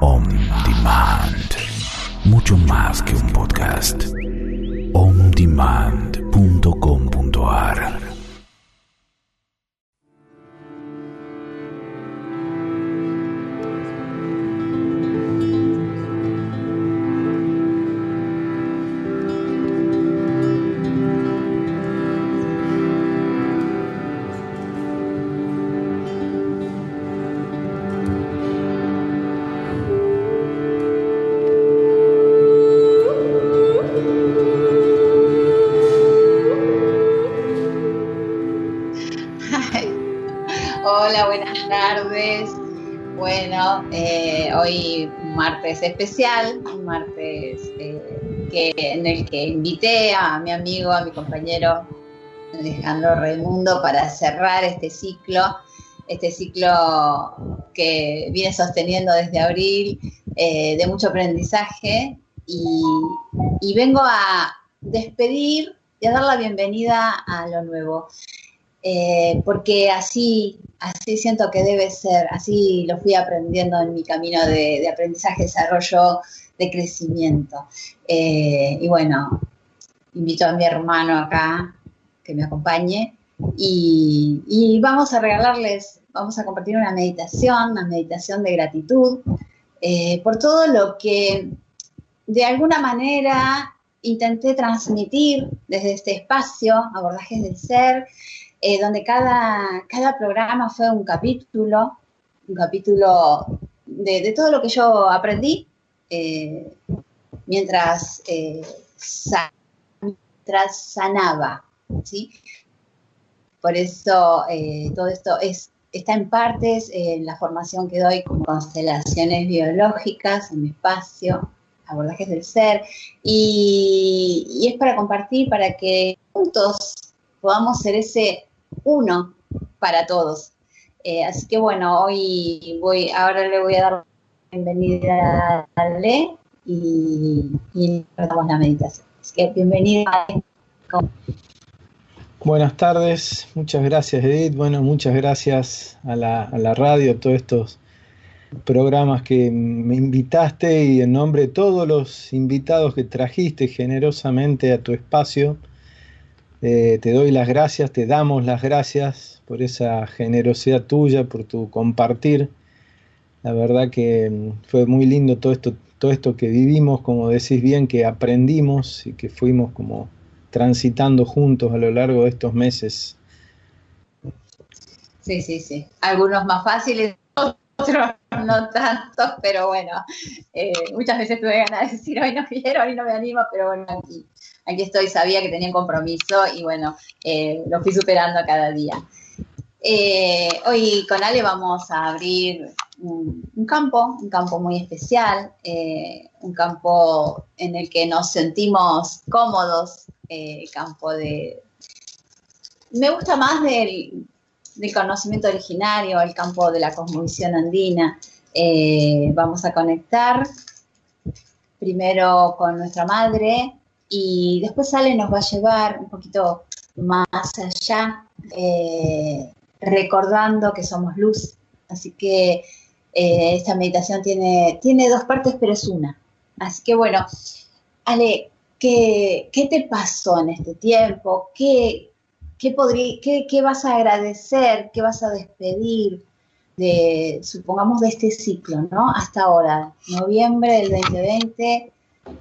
On Demand. Mucho más que un podcast. ondemand.com.ar especial, un martes eh, que, en el que invité a mi amigo, a mi compañero Alejandro Raimundo para cerrar este ciclo, este ciclo que viene sosteniendo desde abril eh, de mucho aprendizaje y, y vengo a despedir y a dar la bienvenida a lo nuevo. Eh, porque así, así siento que debe ser, así lo fui aprendiendo en mi camino de, aprendizaje, desarrollo, de crecimiento. Eh, y bueno, invito a mi hermano acá que me acompañe y, y, vamos a regalarles, vamos a compartir una meditación, una meditación de gratitud eh, por todo lo que de alguna manera intenté transmitir desde este espacio, abordajes del ser, eh, donde cada, cada, programa fue un capítulo, un capítulo de, todo lo que yo aprendí eh, mientras, eh, sa mientras sanaba, ¿sí? Por eso todo esto es, está en partes en la formación que doy con constelaciones biológicas en mi espacio, abordajes del ser, y es para compartir, para que juntos podamos ser ese uno para todos. Eh, así que bueno, hoy voy, ahora le voy a dar la bienvenida a Le y, y la meditación. Así que bienvenida. Buenas tardes, muchas gracias Edith, bueno, muchas gracias a la radio, a todos estos programas que me invitaste y en nombre de todos los invitados que trajiste generosamente a tu espacio, eh, te doy las gracias, te damos las gracias por esa generosidad tuya, por tu compartir. La verdad que mm, fue muy lindo todo esto, todo esto que vivimos, como decís bien, que aprendimos y que fuimos como transitando juntos a lo largo de estos meses. Sí, sí, sí. Algunos más fáciles, otros no tantos, pero bueno, eh, muchas veces tuve ganas de decir, hoy no quiero, hoy no me animo, pero bueno, aquí, aquí estoy, sabía que tenía un compromiso y bueno, eh, lo fui superando cada día. Eh, hoy con Ale vamos a abrir un, un campo, un campo muy especial, eh, un campo en el que nos sentimos cómodos, el campo de... Me gusta más del, del conocimiento originario, el campo de la cosmovisión andina. Eh, vamos a conectar primero con nuestra madre y después Ale nos va a llevar un poquito más allá, eh, recordando que somos luz. Así que eh, esta meditación tiene, tiene dos partes, pero es una. Así que bueno, Ale, ¿qué, qué te pasó en este tiempo? ¿Qué, qué, podría, qué, qué vas a agradecer? ¿Qué vas a despedir? de, supongamos, de este ciclo, ¿no? Hasta ahora, noviembre del 2020,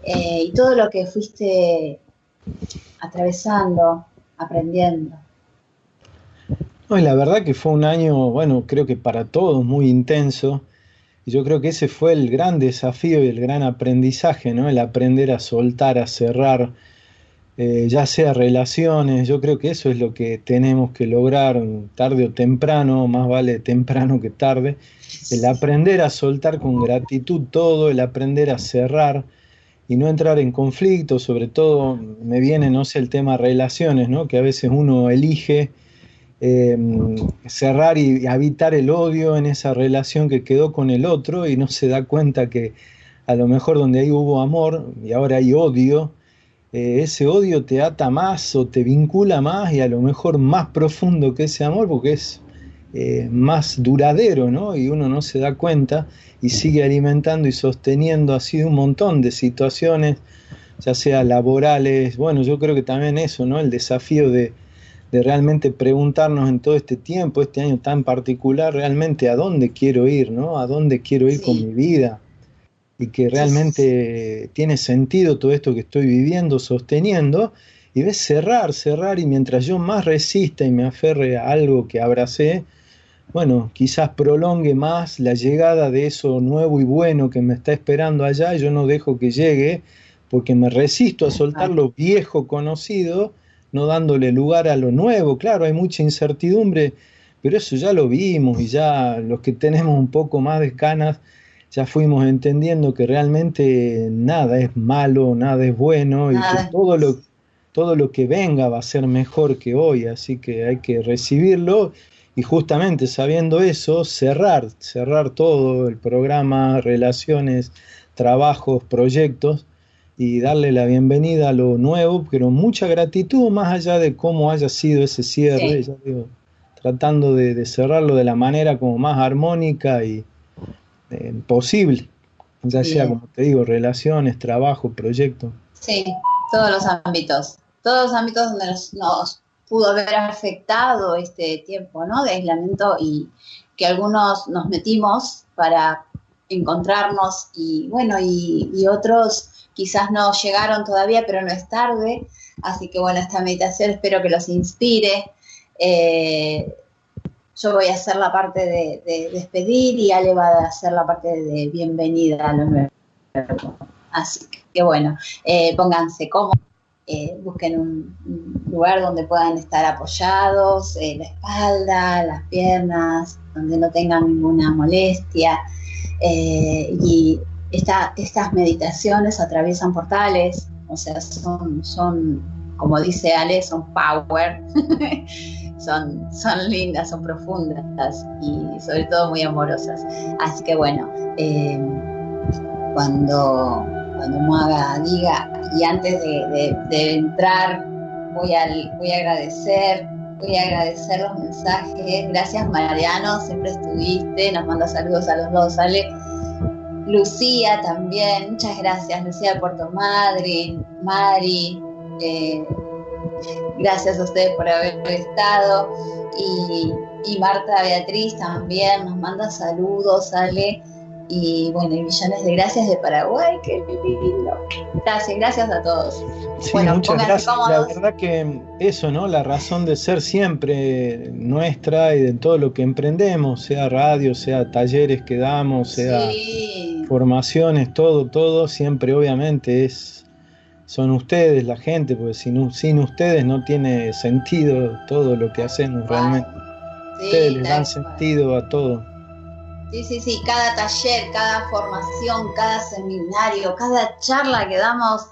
eh, y todo lo que fuiste atravesando, aprendiendo. No, la verdad que fue un año, bueno, creo que para todos muy intenso. Y yo creo que ese fue el gran desafío y el gran aprendizaje, ¿no? El aprender a soltar, a cerrar, eh, ya sea relaciones, yo creo que eso es lo que tenemos que lograr tarde o temprano, más vale temprano que tarde, el aprender a soltar con gratitud todo, el aprender a cerrar y no entrar en conflicto, sobre todo me viene, no sé, el tema relaciones, ¿no? que a veces uno elige eh, cerrar y habitar el odio en esa relación que quedó con el otro y no se da cuenta que a lo mejor donde ahí hubo amor y ahora hay odio, eh, ese odio te ata más o te vincula más y a lo mejor más profundo que ese amor, porque es, eh, más duradero, ¿no? Y uno no se da cuenta y sigue alimentando y sosteniendo así un montón de situaciones, ya sea laborales, bueno, yo creo que también eso, ¿no? El desafío de, de realmente preguntarnos en todo este tiempo, este año tan particular, realmente a dónde quiero ir, ¿no? A dónde quiero ir con mi vida. Y que realmente tiene sentido todo esto que estoy viviendo, sosteniendo, y ves cerrar, cerrar, y mientras yo más resista y me aferre a algo que abracé, bueno, quizás prolongue más la llegada de eso nuevo y bueno que me está esperando allá, y yo no dejo que llegue, porque me resisto a soltar lo viejo conocido, no dándole lugar a lo nuevo. Claro, hay mucha incertidumbre, pero eso ya lo vimos y ya los que tenemos un poco más de canas, ya fuimos entendiendo que realmente nada es malo, nada es bueno y que todo lo, todo lo que venga va a ser mejor que hoy, así que hay que recibirlo y justamente sabiendo eso, cerrar, cerrar todo el programa, relaciones, trabajos, proyectos y darle la bienvenida a lo nuevo, pero mucha gratitud más allá de cómo haya sido ese cierre, tratando de, cerrarlo de la manera como más armónica y eh, posible, ya sea como te digo, relaciones, trabajo, proyecto. Sí, todos los ámbitos, todos los ámbitos donde nos, pudo haber afectado este tiempo ¿no? de aislamiento y que algunos nos metimos para encontrarnos y bueno, y otros quizás no llegaron todavía, pero no es tarde. Así que bueno, esta meditación espero que los inspire. Eh, yo voy a hacer la parte de, despedir y Ale va a hacer la parte de bienvenida a los nuevos. Así que bueno, eh, pónganse cómodos, eh, busquen un, lugar donde puedan estar apoyados, la espalda, las piernas, donde no tengan ninguna molestia. y estas meditaciones atraviesan portales, o sea, son, son como dice Ale, son power, son, son lindas, son profundas y sobre todo muy amorosas. Así que bueno, eh, cuando, cuando Muaga diga, y antes de, entrar, voy a, voy a agradecer voy a agradecer los mensajes. Gracias Mariano, siempre estuviste, nos manda saludos a los dos, Ale. Lucía también, muchas gracias, Lucía de Puerto Madryn, Mari, eh, gracias a ustedes por haber estado. Y, y, Marta Beatriz también nos manda saludos, sale. Y bueno, y millones de gracias de Paraguay, qué lindo. Gracias, gracias a todos. Sí, muchas gracias. La verdad que eso, ¿no? La razón de ser siempre nuestra y de todo lo que emprendemos, sea radio, sea talleres que damos, sea formaciones, todo, todo, siempre obviamente es son ustedes, la gente, porque sin, sin ustedes no tiene sentido todo lo que hacemos realmente. ustedes les dan sentido a todo. Sí, sí, sí, cada taller, cada formación, cada seminario, cada charla que damos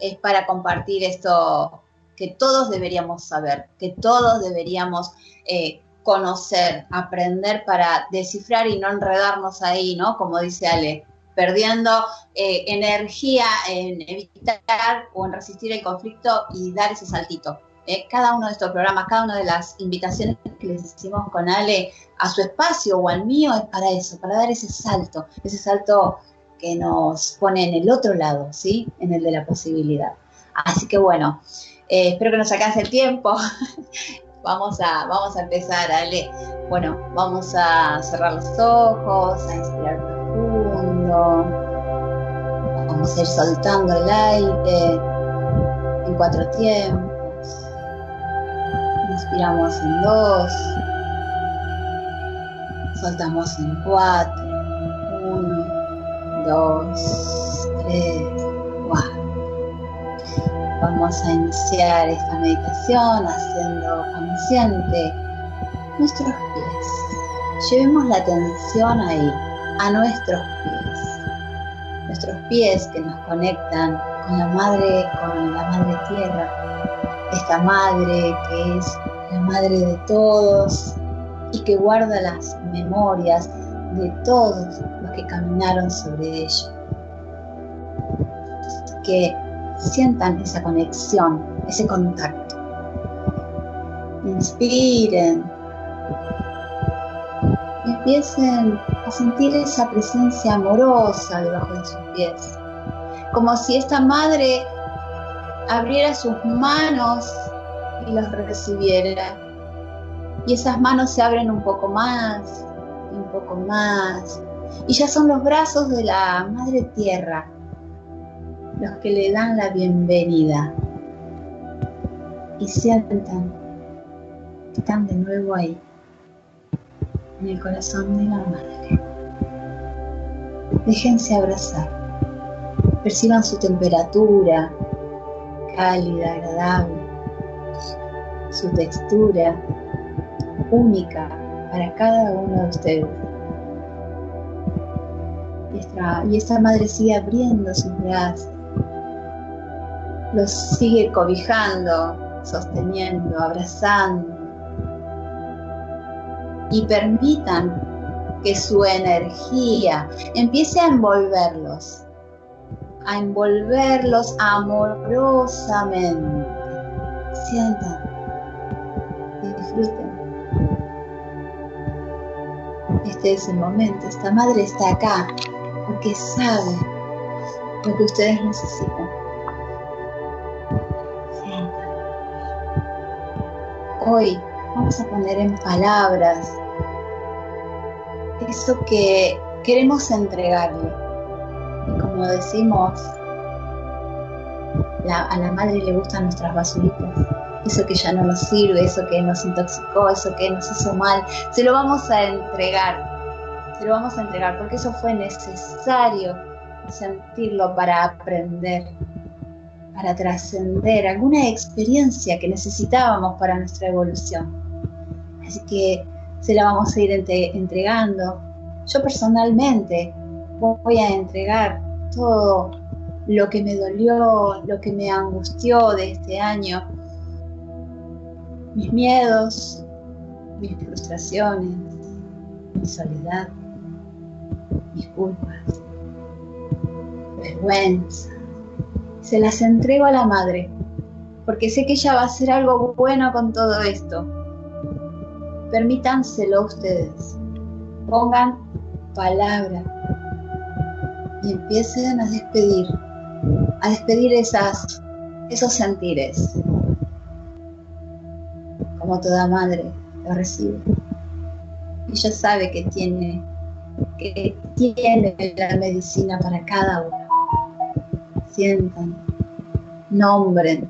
es para compartir esto que todos deberíamos saber, que todos deberíamos eh, conocer, aprender para descifrar y no enredarnos ahí, ¿no? Como dice Ale, perdiendo eh, energía en evitar o en resistir el conflicto y dar ese saltito. Eh, cada uno de estos programas, cada una de las invitaciones que les hicimos con Ale a su espacio o al mío es para eso, para dar ese salto, ese salto que nos pone en el otro lado, ¿sí? En el de la posibilidad. Así que bueno, eh, espero que nos alcance el tiempo. vamos, a, vamos a empezar, Ale. Bueno, vamos a cerrar los ojos, a inspirar profundo. Vamos a ir soltando el aire en cuatro tiempos. Inspiramos en dos. Soltamos en cuatro. Uno, dos, tres, cuatro. Vamos a iniciar esta meditación haciendo consciente nuestros pies. Llevemos la atención ahí, a nuestros pies. Nuestros pies que nos conectan con la madre, con la madre tierra. Esta madre que es la madre de todos y que guarda las memorias de todos los que caminaron sobre ella. Que sientan esa conexión, ese contacto. Inspiren empiecen a sentir esa presencia amorosa debajo de sus pies, como si esta madre abriera sus manos y los recibiera. Y esas manos se abren un poco más, un poco más, y ya son los brazos de la Madre Tierra los que le dan la bienvenida. Y sientan que están de nuevo ahí, en el corazón de la Madre. Déjense abrazar, perciban su temperatura, cálida, agradable, su textura única para cada uno de ustedes. Y esta, madre sigue abriendo sus brazos, los sigue cobijando, sosteniendo, abrazando. Y permitan que su energía empiece a envolverlos, a envolverlos amorosamente. Sientan, disfruten. Este es el momento, esta madre está acá porque sabe lo que ustedes necesitan. Hoy vamos a poner en palabras eso que queremos entregarle como decimos, a la madre le gustan nuestras basuritas, eso que ya no nos sirve, eso que nos intoxicó, eso que nos hizo mal, se lo vamos a entregar, se lo vamos a entregar, porque eso fue necesario sentirlo para aprender, para trascender alguna experiencia que necesitábamos para nuestra evolución. Así que se la vamos a ir entregando. Yo personalmente voy a entregar todo lo que me dolió, lo que me angustió de este año, mis miedos, mis frustraciones, mi soledad, mis culpas, vergüenza. Se las entrego a la madre, porque sé que ella va a hacer algo bueno con todo esto. Permítanselo ustedes. Pongan palabra y empiecen a despedir, a despedir esas, esos sentires, como toda madre lo recibe. Ella sabe que tiene, que tiene la medicina para cada uno. Sientan, nombren,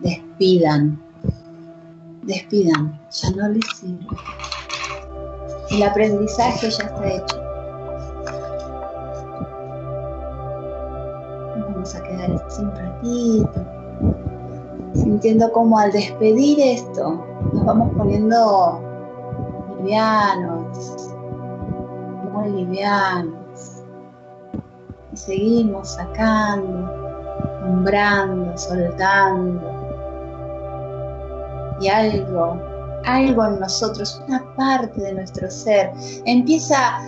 despidan, despidan, ya no les sirve. El aprendizaje ya está hecho. a quedar así un ratito, sintiendo como al despedir esto vamos poniendo livianos, muy livianos. Y seguimos sacando, nombrando, soltando. Y algo, algo en nosotros, una parte de nuestro ser, empieza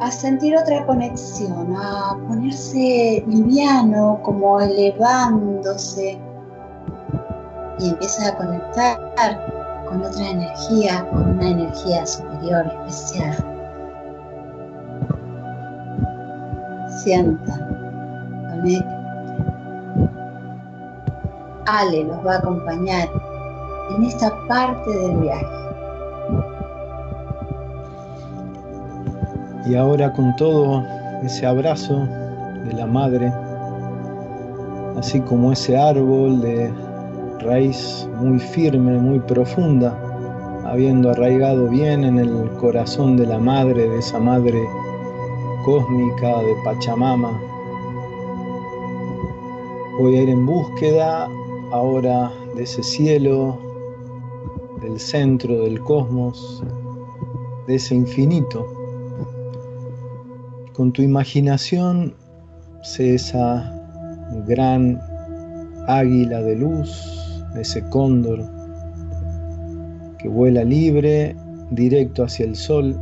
a sentir otra conexión, a ponerse liviano, como elevándose y empieza a conectar con otra energía, con una energía superior, especial. Sientan, conecten. Ale los va a acompañar en esta parte del viaje. Y ahora con todo ese abrazo de la madre, así como ese árbol de raíz muy firme, muy profunda, habiendo arraigado bien en el corazón de la madre, de esa madre cósmica de Pachamama. Voy a ir en búsqueda ahora de ese cielo, del centro del cosmos, de ese infinito con tu imaginación, sé esa gran águila de luz, ese cóndor que vuela libre directo hacia el sol,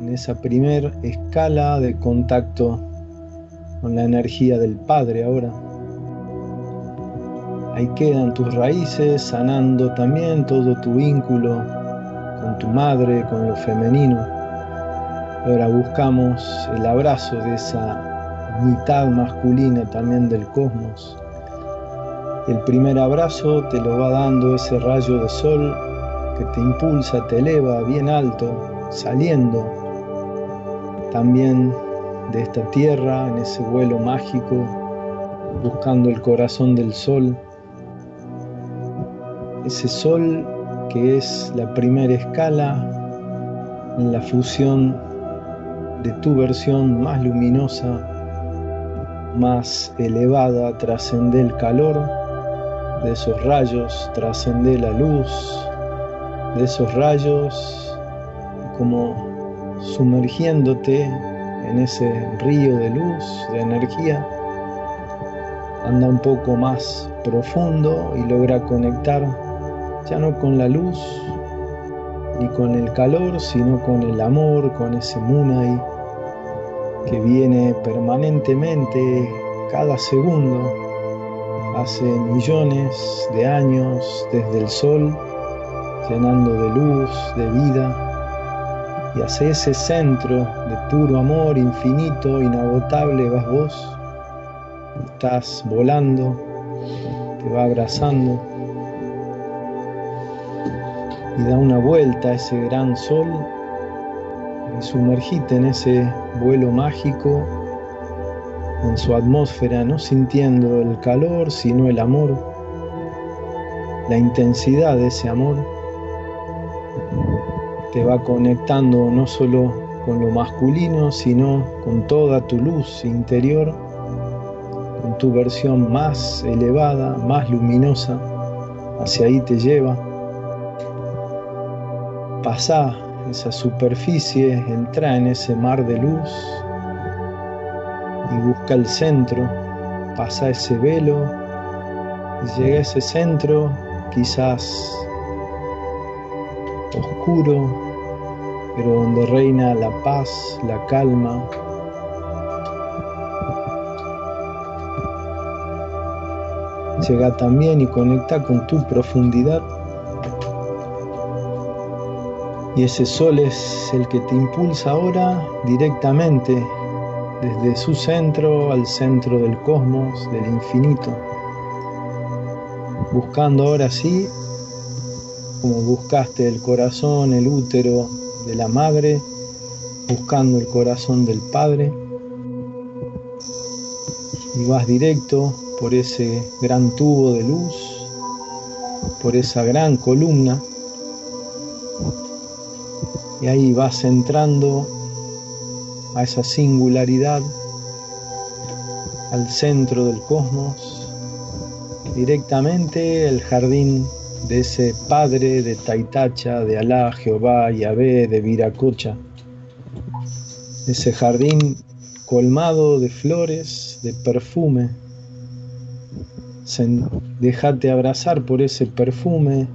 en esa primer escala de contacto con la energía del Padre ahora. Ahí quedan tus raíces, sanando también todo tu vínculo con tu madre, con lo femenino. Ahora buscamos el abrazo de esa mitad masculina también del cosmos. El primer abrazo te lo va dando ese rayo de sol que te impulsa, te eleva bien alto, saliendo también de esta tierra en ese vuelo mágico, buscando el corazón del sol. Ese sol que es la primera escala en la fusión de tu versión más luminosa, más elevada, trascende el calor de esos rayos, trascende la luz de esos rayos, como sumergiéndote en ese río de luz, de energía, anda un poco más profundo y logra conectar ya no con la luz ni con el calor, sino con el amor, con ese Munai que viene permanentemente cada segundo, hace millones de años desde el sol, llenando de luz, de vida, y hacia ese centro de puro amor infinito, inagotable, vas vos, estás volando, te va abrazando y da una vuelta a ese gran sol y sumergite en ese vuelo mágico, en su atmósfera, no sintiendo el calor, sino el amor, la intensidad de ese amor. Te va conectando no solo con lo masculino, sino con toda tu luz interior, con tu versión más elevada, más luminosa, hacia ahí te lleva Pasa esa superficie, entra en ese mar de luz y busca el centro, pasa ese velo y llega a ese centro quizás oscuro, pero donde reina la paz, la calma. Llega también y conecta con tu profundidad y ese sol es el que te impulsa ahora directamente desde su centro al centro del cosmos, del infinito. Buscando ahora sí, como buscaste el corazón, el útero de la madre, buscando el corazón del padre. Y vas directo por ese gran tubo de luz, por esa gran columna y ahí vas entrando a esa singularidad, al centro del cosmos, directamente el jardín de ese padre de Taitacha, de Alá, Jehová, Yahvé, de Viracocha. Ese jardín colmado de flores, de perfume. Déjate abrazar por ese perfume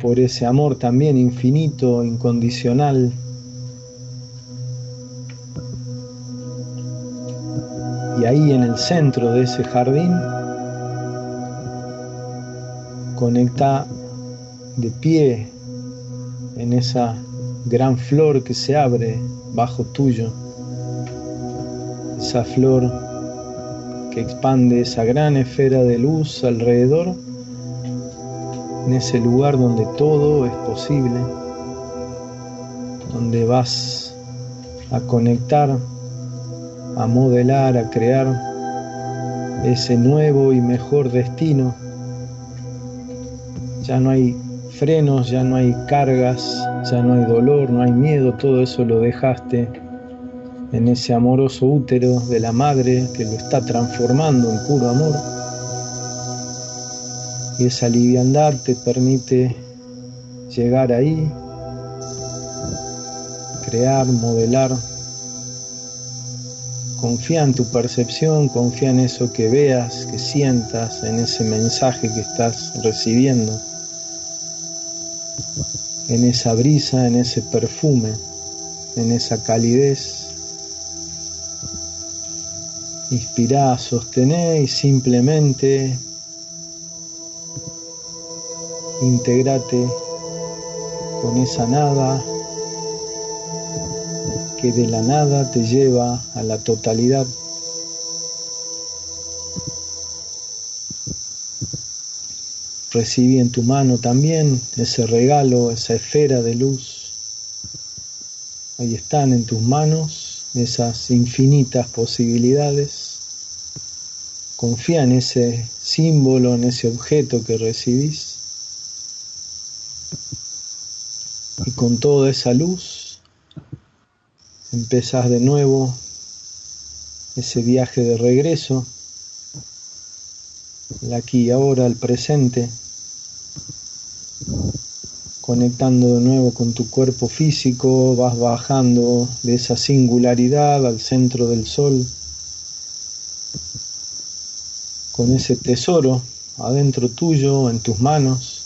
por ese amor también infinito, incondicional. Y ahí en el centro de ese jardín conecta de pie en esa gran flor que se abre bajo tuyo, esa flor que expande esa gran esfera de luz alrededor en ese lugar donde todo es posible, donde vas a conectar, a modelar, a crear ese nuevo y mejor destino. Ya no hay frenos, ya no hay cargas, ya no hay dolor, no hay miedo, todo eso lo dejaste en ese amoroso útero de la madre que lo está transformando en puro amor y esa liviandad te permite llegar ahí, crear, modelar. Confía en tu percepción, confía en eso que veas, que sientas, en ese mensaje que estás recibiendo, en esa brisa, en ese perfume, en esa calidez. Inspirá, sostené y simplemente integrate con esa nada que de la nada te lleva a la totalidad. Recibí en tu mano también ese regalo, esa esfera de luz. Ahí están en tus manos esas infinitas posibilidades. Confía en ese símbolo, en ese objeto que recibís. Y con toda esa luz empezás de nuevo ese viaje de regreso, el aquí y ahora, el presente, conectando de nuevo con tu cuerpo físico, vas bajando de esa singularidad al centro del sol con ese tesoro adentro tuyo, en tus manos.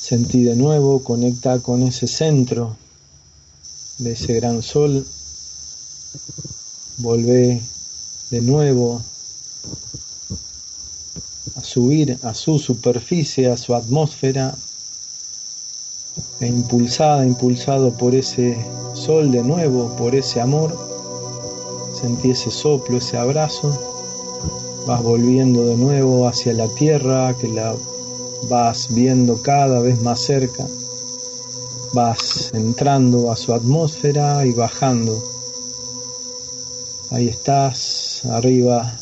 Sentí de nuevo, conecta con ese centro de ese gran sol. Volvé de nuevo a subir a su superficie, a su atmósfera, e impulsada, impulsado por ese sol de nuevo, por ese amor Sentí ese soplo, ese abrazo. Vas volviendo de nuevo hacia la tierra, que la vas viendo cada vez más cerca. Vas entrando a su atmósfera y bajando. Ahí estás, arriba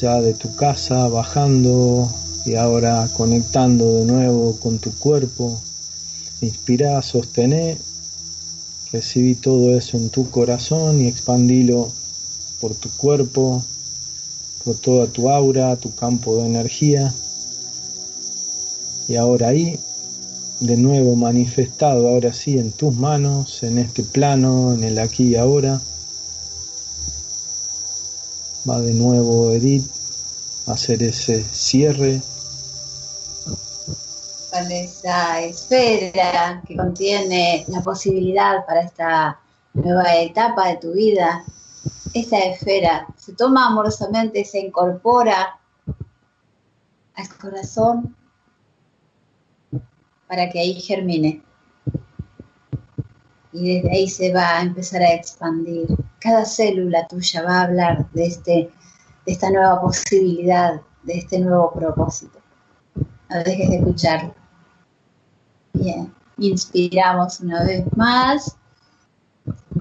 ya de tu casa, bajando y ahora conectando de nuevo con tu cuerpo. Inspira, sostené Recibí todo eso en tu corazón y expandilo por tu cuerpo, por toda tu aura, tu campo de energía. Y ahora ahí, de nuevo manifestado, ahora sí, en tus manos, en este plano, en el aquí y ahora. Va de nuevo Edith a hacer ese cierre con esa esfera que contiene la posibilidad para esta nueva etapa de tu vida, esta esfera se toma amorosamente, se incorpora al corazón para que ahí germine. Y desde ahí se va a empezar a expandir. Cada célula tuya va a hablar de, este, de esta nueva posibilidad, de este nuevo propósito. No dejes de escucharlo. Bien, inspiramos una vez más,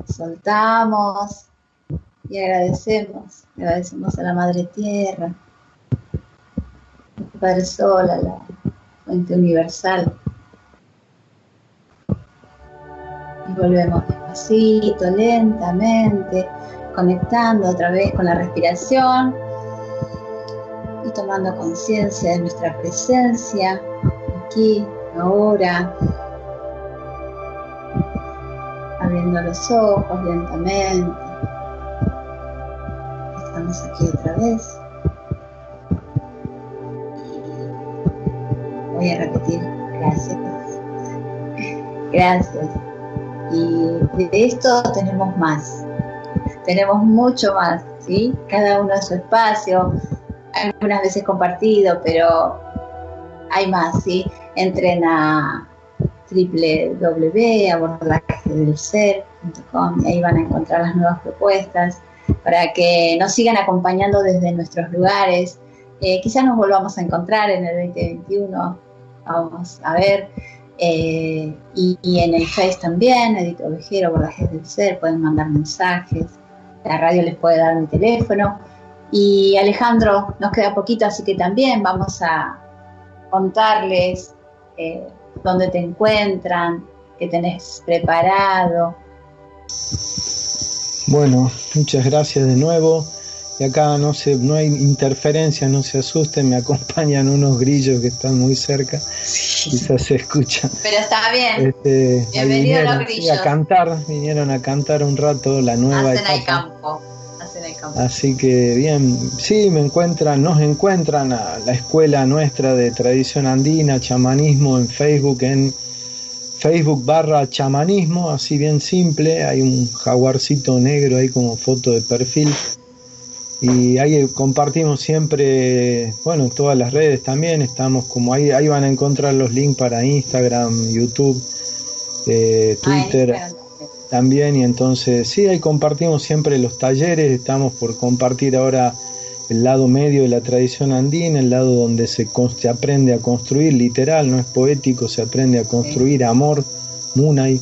soltamos y agradecemos, agradecemos a la Madre Tierra, al Padre Sol, a la fuente universal. Y volvemos despacito, lentamente, conectando otra vez con la respiración y tomando conciencia de nuestra presencia aquí ahora, abriendo los ojos lentamente. Estamos aquí otra vez. Voy a repetir, gracias. Gracias. Y de esto tenemos más. Tenemos mucho más, ¿sí? Cada uno a su espacio, algunas veces compartido, pero hay más, ¿sí? entren a www.abordajedelser.com y ahí van a encontrar las nuevas propuestas para que nos sigan acompañando desde nuestros lugares. Eh, quizás nos volvamos a encontrar en el 2021, vamos a ver. Eh, y, en el Face también, Edito Ovejero, Abordajes del Ser, pueden mandar mensajes, la radio les puede dar mi teléfono. Y Alejandro, nos queda poquito, así que también vamos a contarles eh, dónde te encuentran, qué tenés preparado. Bueno, muchas gracias de nuevo. Y acá no se, no hay interferencia, no se asusten, me acompañan unos grillos que están muy cerca, quizás se escuchan. Pero está bien. Este, Bienvenidos los grillos. a cantar, vinieron a cantar un rato la nueva Hacen etapa. campo. Así que bien, sí, me encuentran, nos encuentran a la escuela nuestra de tradición andina, chamanismo en Facebook, en Facebook barra chamanismo, así bien simple, hay un jaguarcito negro ahí como foto de perfil. Y ahí compartimos siempre, bueno, todas las redes también, estamos como ahí, ahí van a encontrar los links para Instagram, YouTube, eh, Twitter también. Y entonces, sí, ahí compartimos siempre los talleres, estamos por compartir ahora el lado medio de la tradición andina, el lado donde se, se aprende a construir, literal, no es poético, se aprende a construir amor, Munay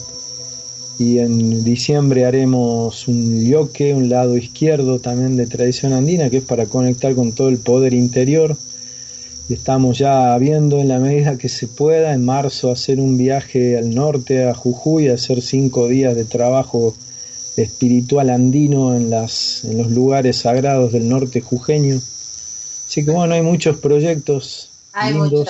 y en diciembre haremos un yoke, un lado izquierdo también de tradición andina, que es para conectar con todo el poder interior. Y estamos ya viendo en la medida que se pueda en marzo hacer un viaje al norte, a Jujuy, hacer cinco días de trabajo espiritual andino en, las, en los lugares sagrados del norte jujeño. Así que bueno, hay muchos proyectos. Hay muchos.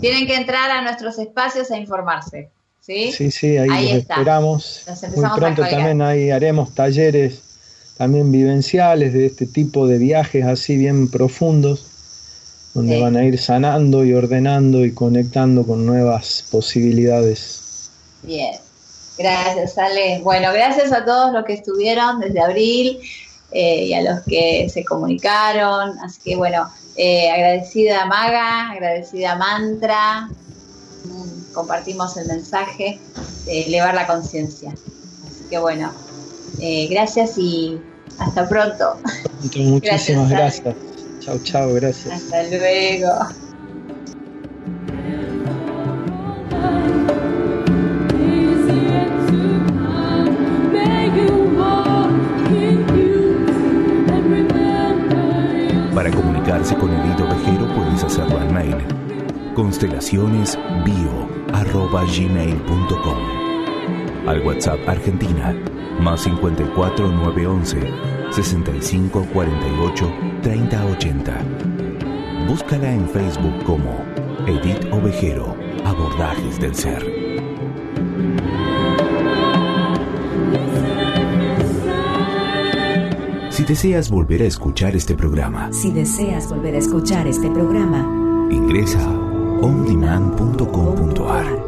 Tienen que entrar a nuestros espacios a informarse. ¿Sí? Sí, ahí, esperamos. Muy pronto también ahí haremos talleres también vivenciales de este tipo de viajes así bien profundos, donde van a ir sanando y ordenando y conectando con nuevas posibilidades. Bien, gracias Ale. Bueno, gracias a todos los que estuvieron desde abril eh, y a los que se comunicaron. Así que bueno, eh, agradecida Maga, agradecida Mantra, compartimos el mensaje de elevar la conciencia. Así que bueno, eh, gracias y hasta pronto. Muchísimas gracias. Chao, chao, gracias. Hasta luego. Para comunicarse con el hilo vejero puedes hacerlo al mail constelacionesbio.gmail.com Al WhatsApp Argentina, más 54 911 65 48 30 80. Búscala en Facebook como Edith Ovejero, Abordajes del Ser. Si deseas volver a escuchar este programa, si deseas volver a escuchar este programa, ingresa ondemand.com.ar